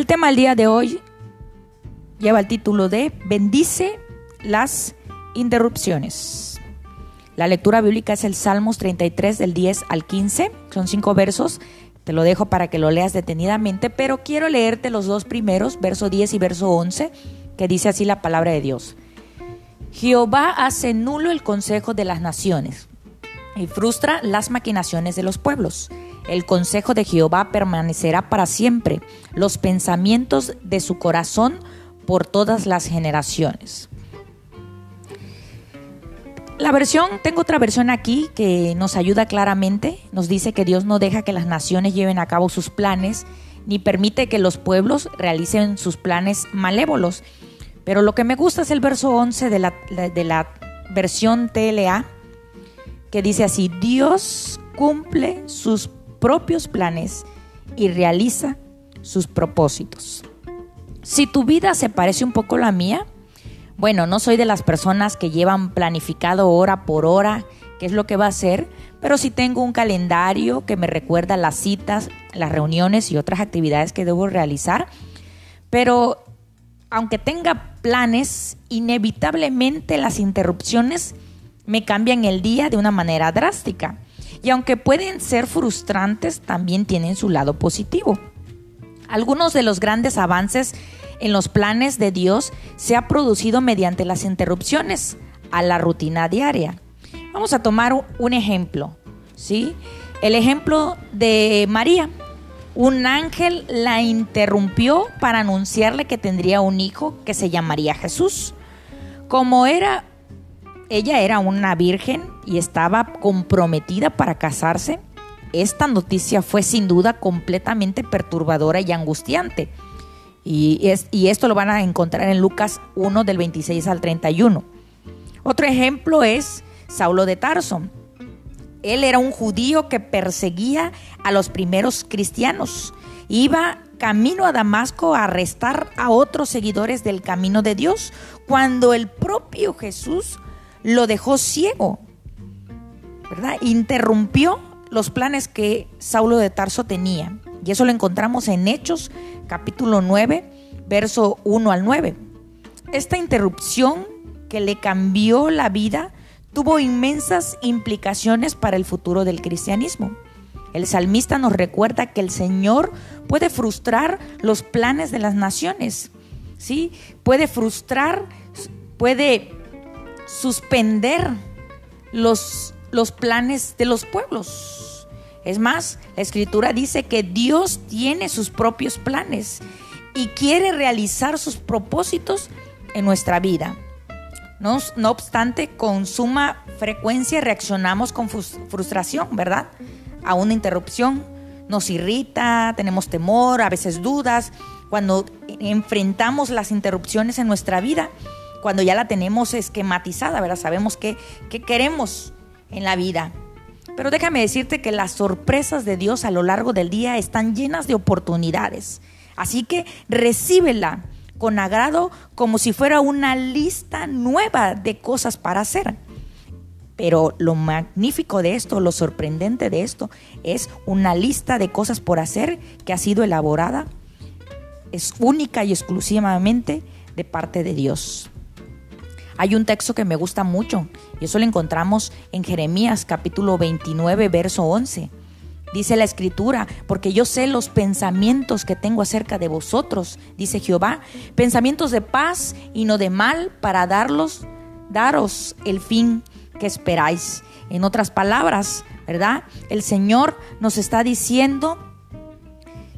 El tema del día de hoy lleva el título de Bendice las interrupciones. La lectura bíblica es el Salmos 33 del 10 al 15, son cinco versos, te lo dejo para que lo leas detenidamente, pero quiero leerte los dos primeros, verso 10 y verso 11, que dice así la palabra de Dios. Jehová hace nulo el consejo de las naciones y frustra las maquinaciones de los pueblos. El consejo de Jehová permanecerá para siempre, los pensamientos de su corazón por todas las generaciones. La versión, tengo otra versión aquí que nos ayuda claramente, nos dice que Dios no deja que las naciones lleven a cabo sus planes, ni permite que los pueblos realicen sus planes malévolos. Pero lo que me gusta es el verso 11 de la, de la versión TLA, que dice así, Dios cumple sus propios planes y realiza sus propósitos. Si tu vida se parece un poco a la mía, bueno, no soy de las personas que llevan planificado hora por hora qué es lo que va a hacer, pero sí tengo un calendario que me recuerda las citas, las reuniones y otras actividades que debo realizar. Pero aunque tenga planes, inevitablemente las interrupciones me cambian el día de una manera drástica y aunque pueden ser frustrantes, también tienen su lado positivo. Algunos de los grandes avances en los planes de Dios se ha producido mediante las interrupciones a la rutina diaria. Vamos a tomar un ejemplo, ¿sí? El ejemplo de María. Un ángel la interrumpió para anunciarle que tendría un hijo que se llamaría Jesús. Como era ella era una virgen y estaba comprometida para casarse, esta noticia fue sin duda completamente perturbadora y angustiante. Y, esto lo van a encontrar en Lucas 1 del 26 al 31. Otro ejemplo es Saulo de Tarso. Él era un judío que perseguía a los primeros cristianos. Iba camino a Damasco a arrestar a otros seguidores del camino de Dios, cuando el propio Jesús lo dejó ciego, ¿verdad? Interrumpió los planes que Saulo de Tarso tenía. Y eso lo encontramos en Hechos capítulo 9, verso 1 al 9. Esta interrupción que le cambió la vida tuvo inmensas implicaciones para el futuro del cristianismo. El salmista nos recuerda que el Señor puede frustrar los planes de las naciones, ¿sí? Puede frustrar, puede suspender los, los planes de los pueblos. Es más, la escritura dice que Dios tiene sus propios planes y quiere realizar sus propósitos en nuestra vida. No, no, obstante, con suma frecuencia reaccionamos con frustración, ¿verdad? A una interrupción. Nos irrita, tenemos temor, a veces dudas. Cuando enfrentamos las interrupciones en nuestra vida, cuando ya la tenemos esquematizada, ¿verdad? Sabemos qué, qué queremos en la vida. Pero déjame decirte que las sorpresas de Dios a lo largo del día están llenas de oportunidades. Así que recíbela con agrado como si fuera una lista nueva de cosas para hacer. Pero lo magnífico de esto, lo sorprendente de esto, es una lista de cosas por hacer que ha sido elaborada, es única y exclusivamente de parte de Dios. Hay un texto que me gusta mucho y eso lo encontramos en Jeremías capítulo 29, verso 11. Dice la escritura, porque yo sé los pensamientos que tengo acerca de vosotros, dice Jehová, pensamientos de paz y no de mal para darlos, daros el fin que esperáis. En otras palabras, ¿verdad? El Señor nos está diciendo,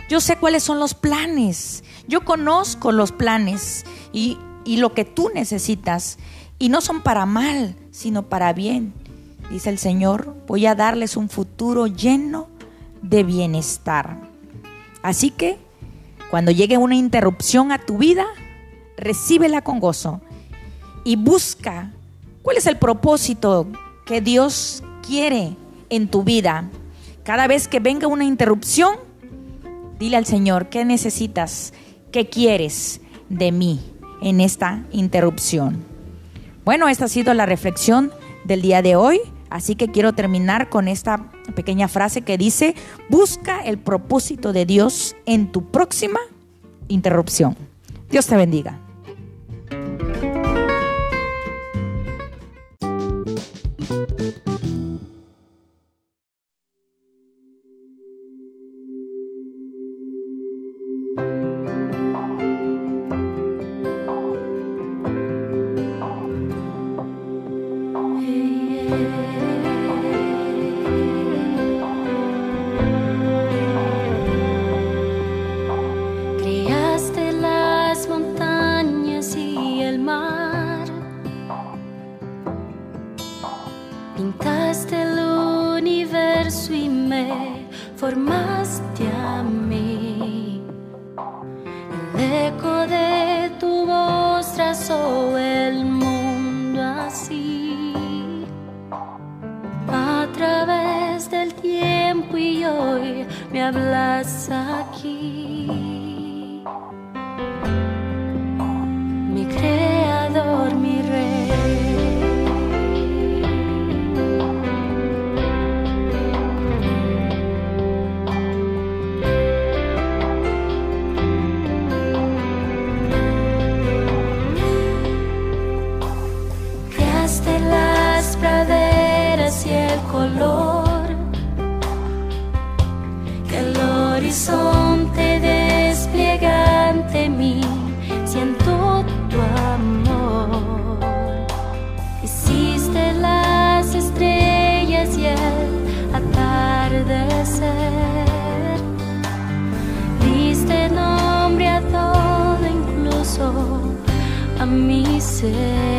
yo sé cuáles son los planes, yo conozco los planes y y lo que tú necesitas. Y no son para mal, sino para bien. Dice el Señor, voy a darles un futuro lleno de bienestar. Así que cuando llegue una interrupción a tu vida, recíbela con gozo y busca cuál es el propósito que Dios quiere en tu vida. Cada vez que venga una interrupción, dile al Señor, ¿qué necesitas? ¿Qué quieres de mí en esta interrupción? Bueno, esta ha sido la reflexión del día de hoy. Así que quiero terminar con esta pequeña frase que dice, busca el propósito de Dios en tu próxima interrupción. Dios te bendiga. empezó el mundo así. A través del tiempo y hoy me hablas aquí. say.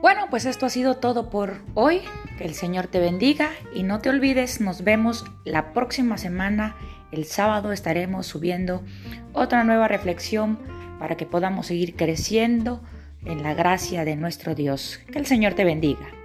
Bueno, pues esto ha sido todo por hoy. Que el Señor te bendiga y no te olvides, nos vemos la próxima semana. El sábado estaremos subiendo otra nueva reflexión para que podamos seguir creciendo en la gracia de nuestro Dios. Que el Señor te bendiga.